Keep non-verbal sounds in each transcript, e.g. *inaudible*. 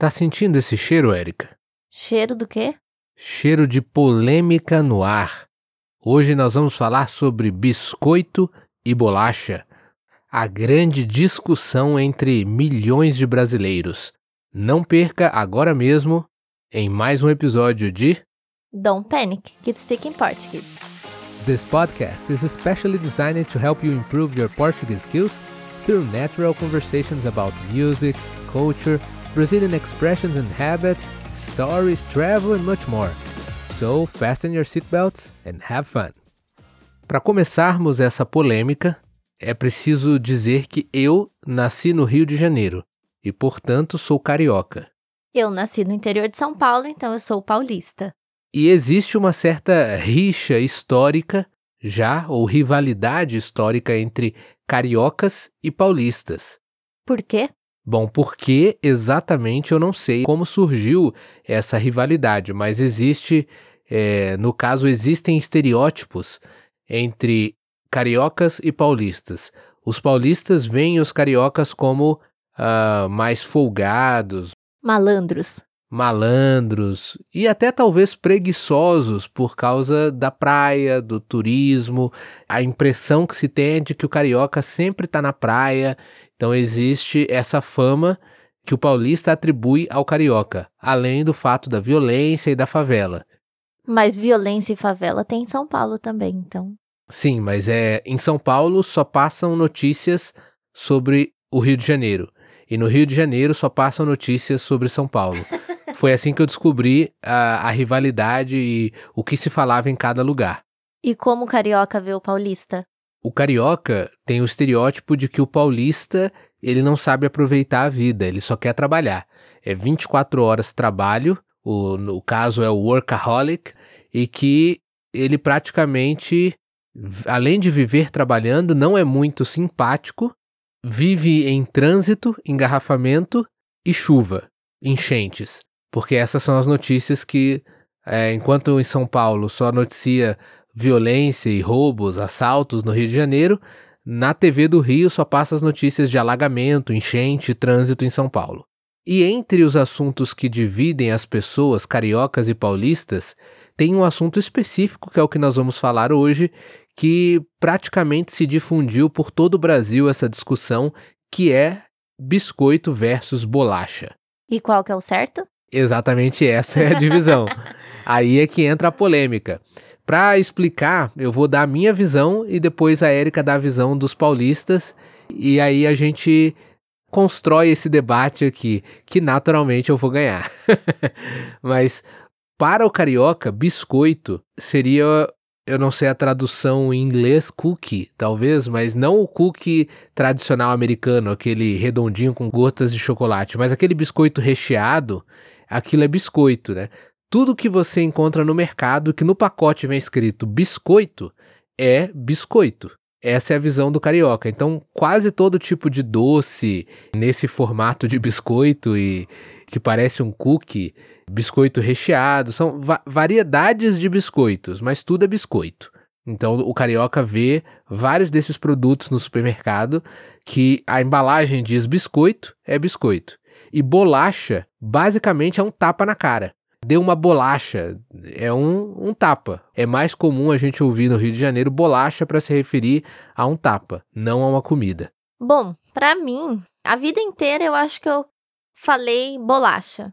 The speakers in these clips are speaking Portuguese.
Tá sentindo esse cheiro, Érica? Cheiro do quê? Cheiro de polêmica no ar. Hoje nós vamos falar sobre biscoito e bolacha. A grande discussão entre milhões de brasileiros. Não perca agora mesmo em mais um episódio de Don't panic. Keep speaking Portuguese. This podcast is especially designed to help you improve your Portuguese skills through natural conversations about music, culture, Brazilian expressions and habits, stories, travel, and much more. So, fasten your seatbelts and have fun. Para começarmos essa polêmica, é preciso dizer que eu nasci no Rio de Janeiro e, portanto, sou carioca. Eu nasci no interior de São Paulo, então eu sou paulista. E existe uma certa rixa histórica já, ou rivalidade histórica entre cariocas e paulistas. Por quê? Bom, por que exatamente eu não sei como surgiu essa rivalidade, mas existe, é, no caso, existem estereótipos entre cariocas e paulistas. Os paulistas veem os cariocas como uh, mais folgados, Malandros. malandros e até talvez preguiçosos por causa da praia, do turismo. A impressão que se tem é de que o carioca sempre está na praia. Então existe essa fama que o paulista atribui ao carioca, além do fato da violência e da favela. Mas violência e favela tem em São Paulo também, então. Sim, mas é em São Paulo só passam notícias sobre o Rio de Janeiro. E no Rio de Janeiro só passam notícias sobre São Paulo. *laughs* Foi assim que eu descobri a, a rivalidade e o que se falava em cada lugar. E como o carioca vê o paulista? O carioca tem o estereótipo de que o paulista ele não sabe aproveitar a vida, ele só quer trabalhar. É 24 horas trabalho, o, no caso é o workaholic, e que ele praticamente, além de viver trabalhando, não é muito simpático, vive em trânsito, engarrafamento e chuva, enchentes. Porque essas são as notícias que, é, enquanto em São Paulo só noticia violência e roubos, assaltos no Rio de Janeiro, na TV do Rio só passa as notícias de alagamento, enchente e trânsito em São Paulo. E entre os assuntos que dividem as pessoas cariocas e paulistas, tem um assunto específico que é o que nós vamos falar hoje, que praticamente se difundiu por todo o Brasil essa discussão, que é biscoito versus bolacha. E qual que é o certo? Exatamente essa é a divisão. *laughs* Aí é que entra a polêmica. Para explicar, eu vou dar a minha visão e depois a Érica dá a visão dos paulistas, e aí a gente constrói esse debate aqui, que naturalmente eu vou ganhar. *laughs* Mas para o carioca, biscoito seria, eu não sei a tradução em inglês, cookie, talvez, mas não o cookie tradicional americano, aquele redondinho com gotas de chocolate, mas aquele biscoito recheado, aquilo é biscoito, né? Tudo que você encontra no mercado que no pacote vem escrito biscoito é biscoito. Essa é a visão do carioca. Então, quase todo tipo de doce nesse formato de biscoito e que parece um cookie, biscoito recheado, são va variedades de biscoitos, mas tudo é biscoito. Então, o carioca vê vários desses produtos no supermercado que a embalagem diz biscoito, é biscoito. E bolacha, basicamente, é um tapa na cara deu uma bolacha. É um, um tapa. É mais comum a gente ouvir no Rio de Janeiro bolacha para se referir a um tapa, não a uma comida. Bom, pra mim, a vida inteira eu acho que eu falei bolacha.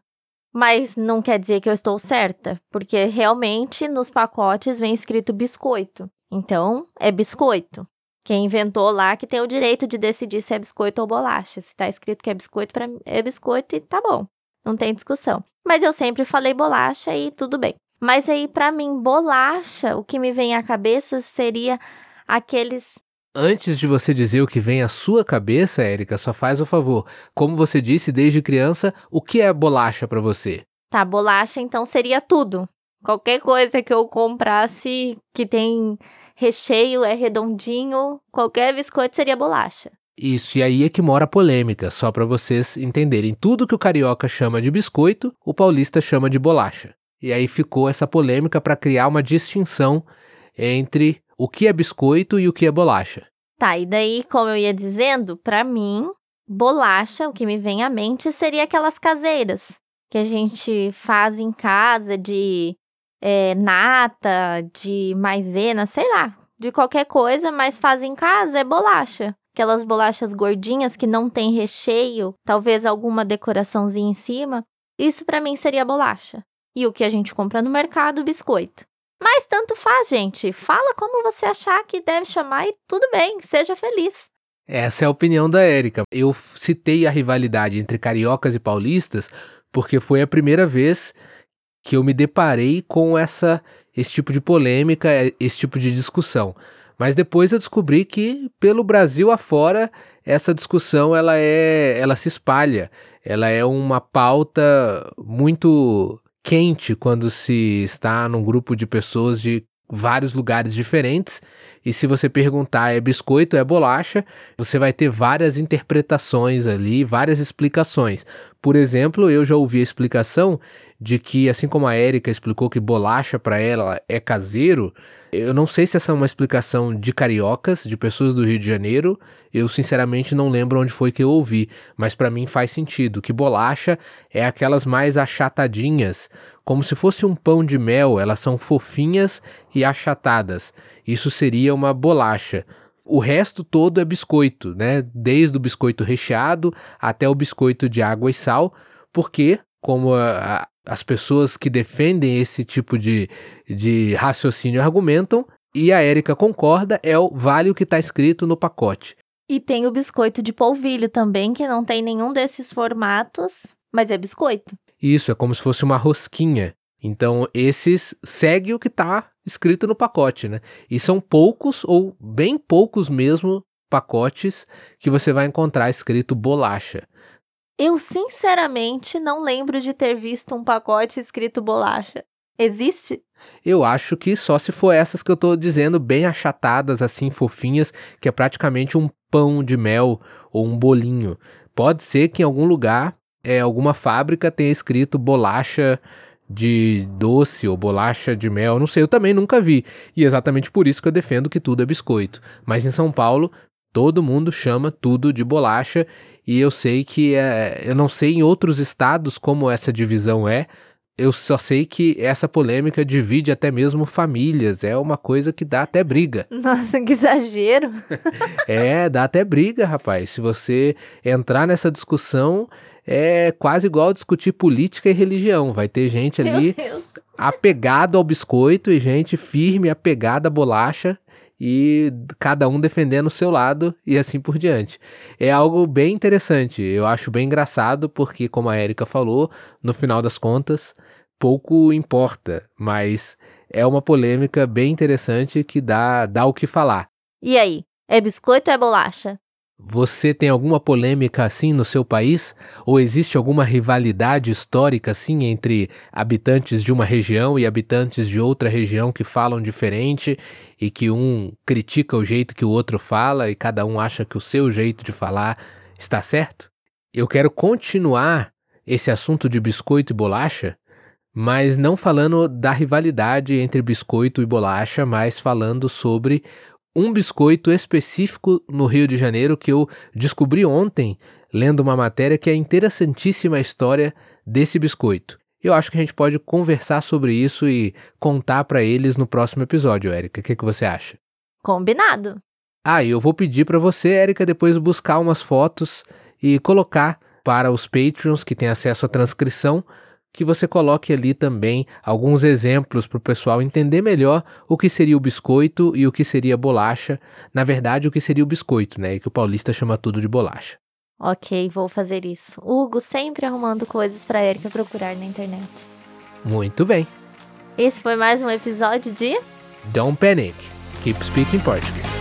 Mas não quer dizer que eu estou certa, porque realmente nos pacotes vem escrito biscoito. Então, é biscoito. Quem inventou lá que tem o direito de decidir se é biscoito ou bolacha. Se tá escrito que é biscoito, pra mim é biscoito e tá bom. Não tem discussão. Mas eu sempre falei bolacha e tudo bem. Mas aí, para mim, bolacha, o que me vem à cabeça seria aqueles. Antes de você dizer o que vem à sua cabeça, Érica, só faz o favor. Como você disse desde criança, o que é bolacha para você? Tá, bolacha então seria tudo. Qualquer coisa que eu comprasse que tem recheio, é redondinho, qualquer biscoito seria bolacha. Isso, e aí é que mora a polêmica, só para vocês entenderem. Tudo que o carioca chama de biscoito, o paulista chama de bolacha. E aí ficou essa polêmica para criar uma distinção entre o que é biscoito e o que é bolacha. Tá, e daí, como eu ia dizendo, para mim, bolacha, o que me vem à mente seria aquelas caseiras que a gente faz em casa de é, nata, de maisena, sei lá, de qualquer coisa, mas faz em casa é bolacha. Aquelas bolachas gordinhas que não tem recheio, talvez alguma decoraçãozinha em cima. Isso para mim seria bolacha. E o que a gente compra no mercado, biscoito. Mas tanto faz, gente. Fala como você achar que deve chamar e tudo bem, seja feliz. Essa é a opinião da Érica. Eu citei a rivalidade entre cariocas e paulistas porque foi a primeira vez que eu me deparei com essa esse tipo de polêmica, esse tipo de discussão. Mas depois eu descobri que pelo Brasil afora essa discussão ela é, ela se espalha, ela é uma pauta muito quente quando se está num grupo de pessoas de vários lugares diferentes. E se você perguntar é biscoito, é bolacha, você vai ter várias interpretações ali, várias explicações. Por exemplo, eu já ouvi a explicação de que, assim como a Érica explicou que bolacha para ela é caseiro, eu não sei se essa é uma explicação de cariocas, de pessoas do Rio de Janeiro. Eu sinceramente não lembro onde foi que eu ouvi, mas para mim faz sentido que bolacha é aquelas mais achatadinhas, como se fosse um pão de mel, elas são fofinhas e achatadas. Isso seria uma bolacha. O resto todo é biscoito, né? Desde o biscoito recheado até o biscoito de água e sal, porque como a, a, as pessoas que defendem esse tipo de, de raciocínio argumentam, e a Érica concorda, é o vale o que está escrito no pacote. E tem o biscoito de polvilho também, que não tem nenhum desses formatos, mas é biscoito. Isso, é como se fosse uma rosquinha. Então, esses segue o que está escrito no pacote, né? E são poucos, ou bem poucos mesmo, pacotes que você vai encontrar escrito bolacha. Eu sinceramente não lembro de ter visto um pacote escrito bolacha. Existe? Eu acho que só se for essas que eu tô dizendo, bem achatadas, assim, fofinhas, que é praticamente um pão de mel ou um bolinho. Pode ser que em algum lugar, é, alguma fábrica tenha escrito bolacha de doce ou bolacha de mel, não sei, eu também nunca vi. E é exatamente por isso que eu defendo que tudo é biscoito. Mas em São Paulo, todo mundo chama tudo de bolacha e eu sei que é, eu não sei em outros estados como essa divisão é. Eu só sei que essa polêmica divide até mesmo famílias. É uma coisa que dá até briga. *laughs* Nossa, que exagero! *laughs* é, dá até briga, rapaz. Se você entrar nessa discussão, é quase igual discutir política e religião. Vai ter gente ali apegado ao biscoito e gente firme, apegada à bolacha e cada um defendendo o seu lado e assim por diante. É algo bem interessante, eu acho bem engraçado porque, como a Erika falou, no final das contas, pouco importa, mas é uma polêmica bem interessante que dá, dá o que falar. E aí, é biscoito ou é bolacha? Você tem alguma polêmica assim no seu país? Ou existe alguma rivalidade histórica assim entre habitantes de uma região e habitantes de outra região que falam diferente e que um critica o jeito que o outro fala e cada um acha que o seu jeito de falar está certo? Eu quero continuar esse assunto de biscoito e bolacha, mas não falando da rivalidade entre biscoito e bolacha, mas falando sobre um biscoito específico no Rio de Janeiro que eu descobri ontem lendo uma matéria que é interessantíssima a história desse biscoito. Eu acho que a gente pode conversar sobre isso e contar para eles no próximo episódio, Érica. O que, que você acha? Combinado. Ah, e eu vou pedir para você, Érica, depois buscar umas fotos e colocar para os Patreons que têm acesso à transcrição que você coloque ali também alguns exemplos para o pessoal entender melhor o que seria o biscoito e o que seria a bolacha. Na verdade, o que seria o biscoito, né? E que o paulista chama tudo de bolacha. Ok, vou fazer isso. Hugo sempre arrumando coisas para Erika procurar na internet. Muito bem. Esse foi mais um episódio de Don't Panic. Keep Speaking Portuguese.